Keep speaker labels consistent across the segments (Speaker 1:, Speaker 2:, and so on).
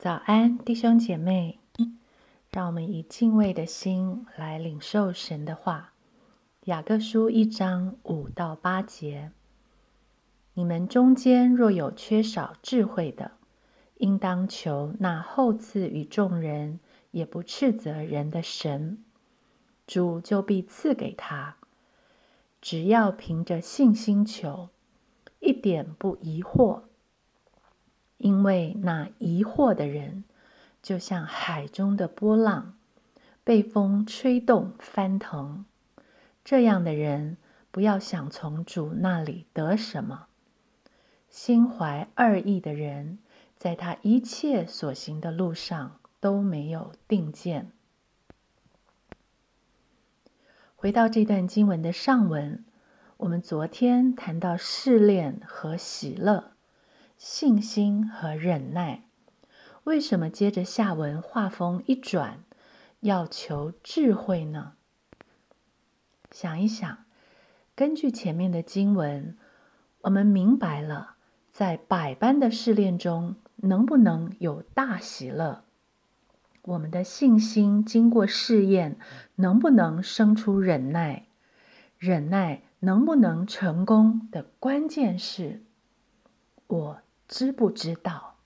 Speaker 1: 早安，弟兄姐妹，让我们以敬畏的心来领受神的话。雅各书一章五到八节：你们中间若有缺少智慧的，应当求那厚赐与众人，也不斥责人的神，主就必赐给他。只要凭着信心求，一点不疑惑。因为那疑惑的人，就像海中的波浪，被风吹动翻腾。这样的人，不要想从主那里得什么。心怀二意的人，在他一切所行的路上都没有定见。回到这段经文的上文，我们昨天谈到试炼和喜乐。信心和忍耐，为什么接着下文画风一转，要求智慧呢？想一想，根据前面的经文，我们明白了，在百般的试炼中，能不能有大喜乐？我们的信心经过试验，能不能生出忍耐？忍耐能不能成功的关键是，我。知不知道？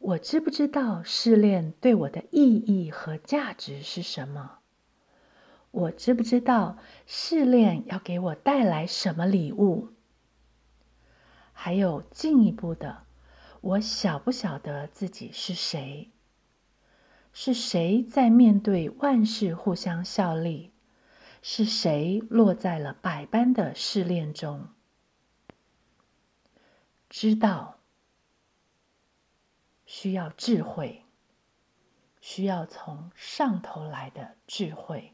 Speaker 1: 我知不知道试炼对我的意义和价值是什么？我知不知道试炼要给我带来什么礼物？还有进一步的，我晓不晓得自己是谁？是谁在面对万事互相效力？是谁落在了百般的试炼中？知道需要智慧，需要从上头来的智慧，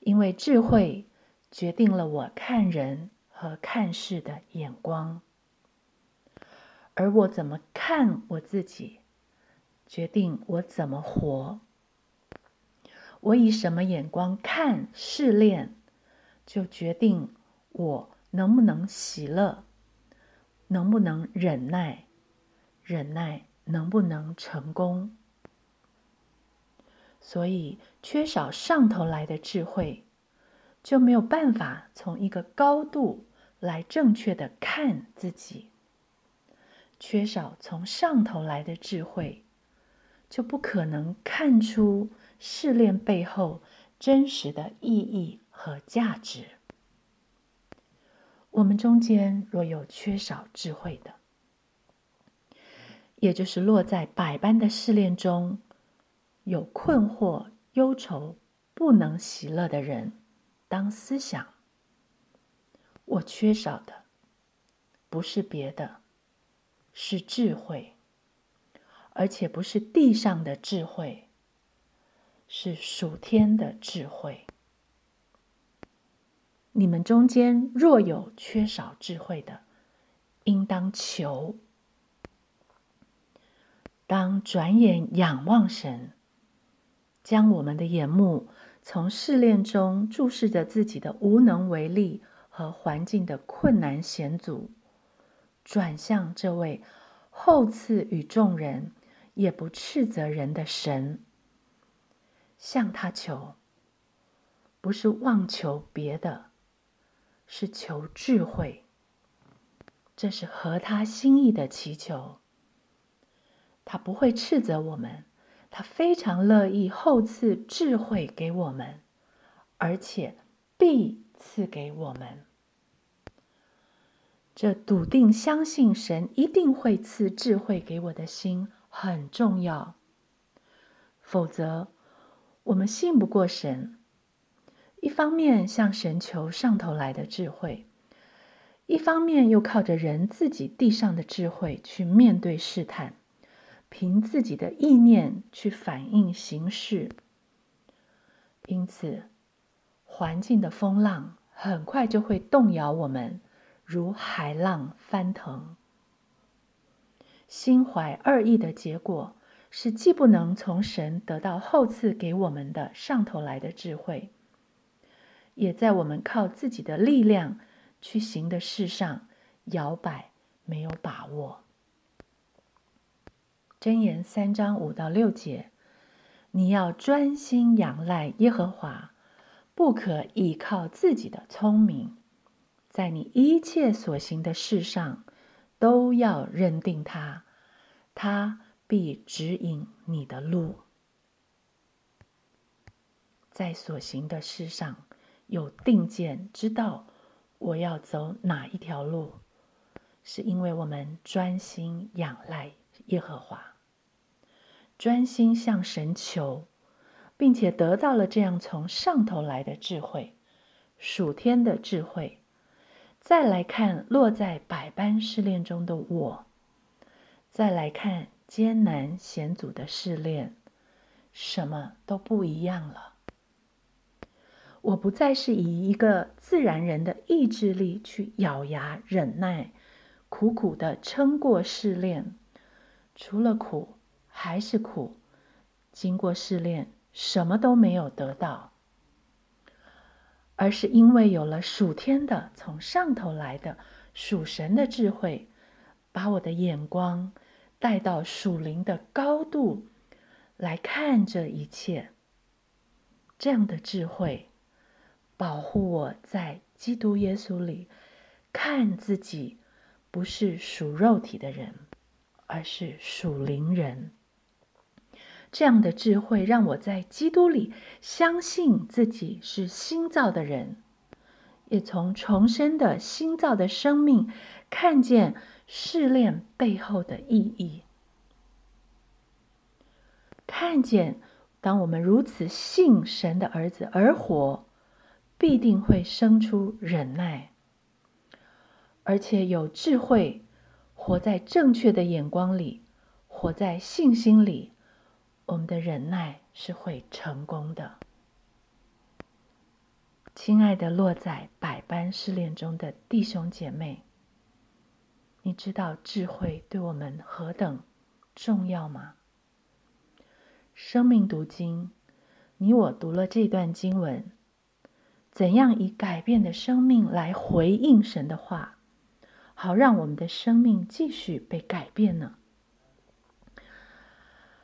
Speaker 1: 因为智慧决定了我看人和看事的眼光，而我怎么看我自己，决定我怎么活。我以什么眼光看试炼，就决定我能不能喜乐。能不能忍耐？忍耐能不能成功？所以，缺少上头来的智慧，就没有办法从一个高度来正确的看自己。缺少从上头来的智慧，就不可能看出试炼背后真实的意义和价值。我们中间若有缺少智慧的，也就是落在百般的试炼中，有困惑、忧愁、不能喜乐的人，当思想：我缺少的不是别的，是智慧，而且不是地上的智慧，是属天的智慧。你们中间若有缺少智慧的，应当求。当转眼仰望神，将我们的眼目从试炼中注视着自己的无能为力和环境的困难险阻，转向这位厚赐与众人也不斥责人的神，向他求，不是妄求别的。是求智慧，这是合他心意的祈求。他不会斥责我们，他非常乐意厚赐智慧给我们，而且必赐给我们。这笃定相信神一定会赐智慧给我的心很重要。否则，我们信不过神。一方面向神求上头来的智慧，一方面又靠着人自己地上的智慧去面对试探，凭自己的意念去反应形势。因此，环境的风浪很快就会动摇我们，如海浪翻腾。心怀二意的结果是，既不能从神得到后赐给我们的上头来的智慧。也在我们靠自己的力量去行的事上摇摆，没有把握。箴言三章五到六节，你要专心仰赖耶和华，不可依靠自己的聪明，在你一切所行的事上都要认定他，他必指引你的路。在所行的事上有定见，知道我要走哪一条路，是因为我们专心仰赖耶和华。专心向神求，并且得到了这样从上头来的智慧，属天的智慧。再来看落在百般试炼中的我，再来看艰难险阻的试炼，什么都不一样了。我不再是以一个自然人的意志力去咬牙忍耐，苦苦的撑过试炼，除了苦。还是苦，经过试炼，什么都没有得到，而是因为有了属天的、从上头来的属神的智慧，把我的眼光带到属灵的高度来看这一切。这样的智慧，保护我在基督耶稣里看自己不是属肉体的人，而是属灵人。这样的智慧让我在基督里相信自己是新造的人，也从重生的新造的生命看见试炼背后的意义，看见当我们如此信神的儿子而活，必定会生出忍耐，而且有智慧，活在正确的眼光里，活在信心里。我们的忍耐是会成功的，亲爱的，落在百般试炼中的弟兄姐妹，你知道智慧对我们何等重要吗？生命读经，你我读了这段经文，怎样以改变的生命来回应神的话，好让我们的生命继续被改变呢？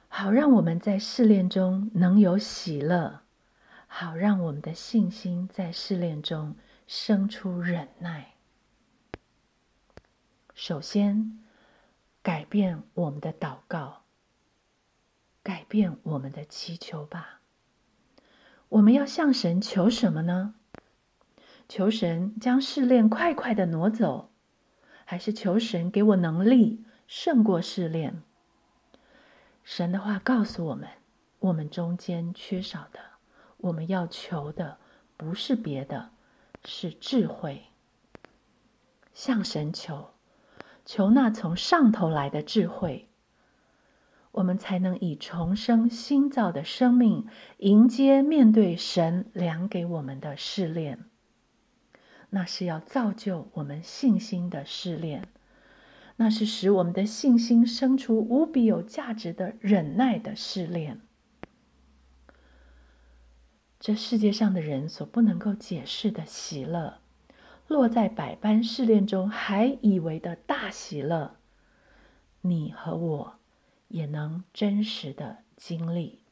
Speaker 1: 好，让我们在试炼中能有喜乐；好，让我们的信心在试炼中生出忍耐。首先，改变我们的祷告，改变我们的祈求吧。我们要向神求什么呢？求神将试炼快快的挪走，还是求神给我能力胜过试炼？神的话告诉我们：我们中间缺少的，我们要求的，不是别的，是智慧。向神求，求那从上头来的智慧，我们才能以重生新造的生命迎接面对神量给我们的试炼。那是要造就我们信心的试炼。那是使我们的信心生出无比有价值的忍耐的试炼。这世界上的人所不能够解释的喜乐，落在百般试炼中还以为的大喜乐，你和我也能真实的经历。